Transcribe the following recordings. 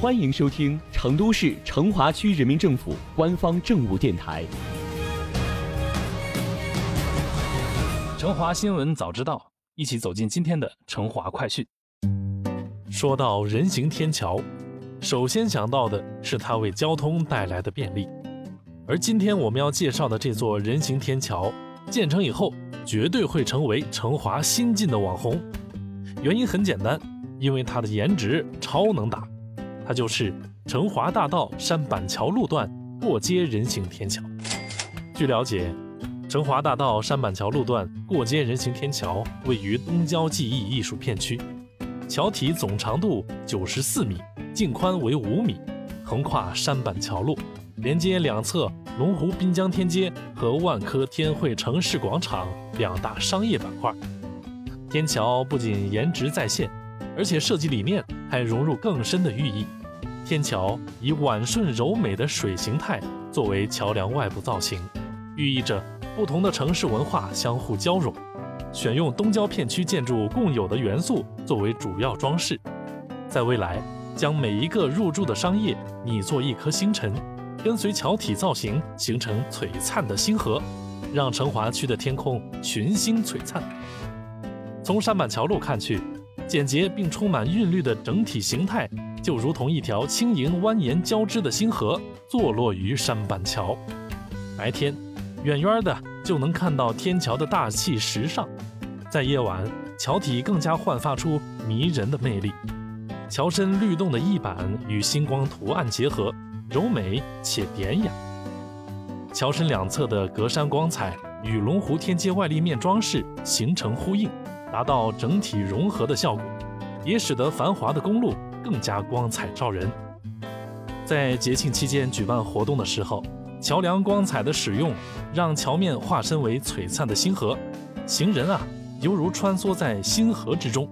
欢迎收听成都市成华区人民政府官方政务电台《成华新闻早知道》，一起走进今天的成华快讯。说到人行天桥，首先想到的是它为交通带来的便利。而今天我们要介绍的这座人行天桥，建成以后绝对会成为成华新晋的网红。原因很简单。因为它的颜值超能打，它就是成华大道山板桥路段过街人行天桥。据了解，成华大道山板桥路段过街人行天桥位于东郊记忆艺术片区，桥体总长度九十四米，净宽为五米，横跨山板桥路，连接两侧龙湖滨江天街和万科天汇城市广场两大商业板块。天桥不仅颜值在线。而且设计理念还融入更深的寓意。天桥以婉顺柔美的水形态作为桥梁外部造型，寓意着不同的城市文化相互交融。选用东郊片区建筑共有的元素作为主要装饰，在未来将每一个入驻的商业拟作一颗星辰，跟随桥体造型形成璀璨的星河，让成华区的天空群星璀璨。从山板桥路看去。简洁并充满韵律的整体形态，就如同一条轻盈蜿蜒交织的星河，坐落于山板桥。白天，远远的就能看到天桥的大气时尚；在夜晚，桥体更加焕发出迷人的魅力。桥身律动的翼板与星光图案结合，柔美且典雅。桥身两侧的格栅光彩与龙湖天街外立面装饰形成呼应。达到整体融合的效果，也使得繁华的公路更加光彩照人。在节庆期间举办活动的时候，桥梁光彩的使用，让桥面化身为璀璨的星河，行人啊，犹如穿梭在星河之中。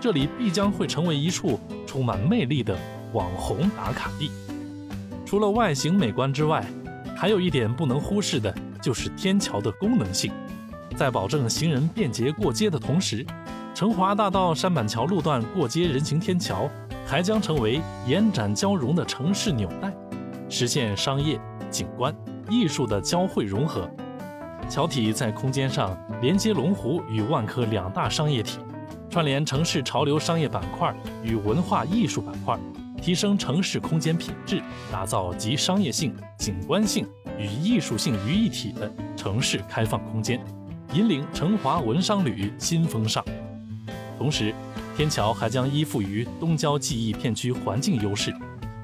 这里必将会成为一处充满魅力的网红打卡地。除了外形美观之外，还有一点不能忽视的，就是天桥的功能性。在保证行人便捷过街的同时，成华大道山板桥路段过街人行天桥还将成为延展交融的城市纽带，实现商业、景观、艺术的交汇融合。桥体在空间上连接龙湖与万科两大商业体，串联城市潮流商业板块与文化艺术板块，提升城市空间品质，打造集商业性、景观性与艺术性于一体的城市开放空间。引领成华文商旅新风尚，同时，天桥还将依附于东郊记忆片区环境优势，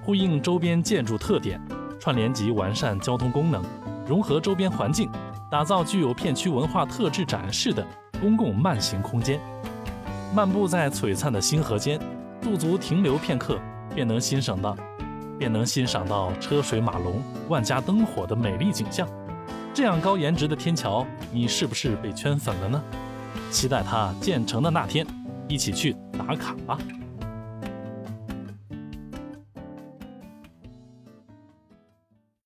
呼应周边建筑特点，串联及完善交通功能，融合周边环境，打造具有片区文化特质展示的公共慢行空间。漫步在璀璨的星河间，驻足停留片刻，便能欣赏到，便能欣赏到车水马龙、万家灯火的美丽景象。这样高颜值的天桥，你是不是被圈粉了呢？期待它建成的那天，一起去打卡吧。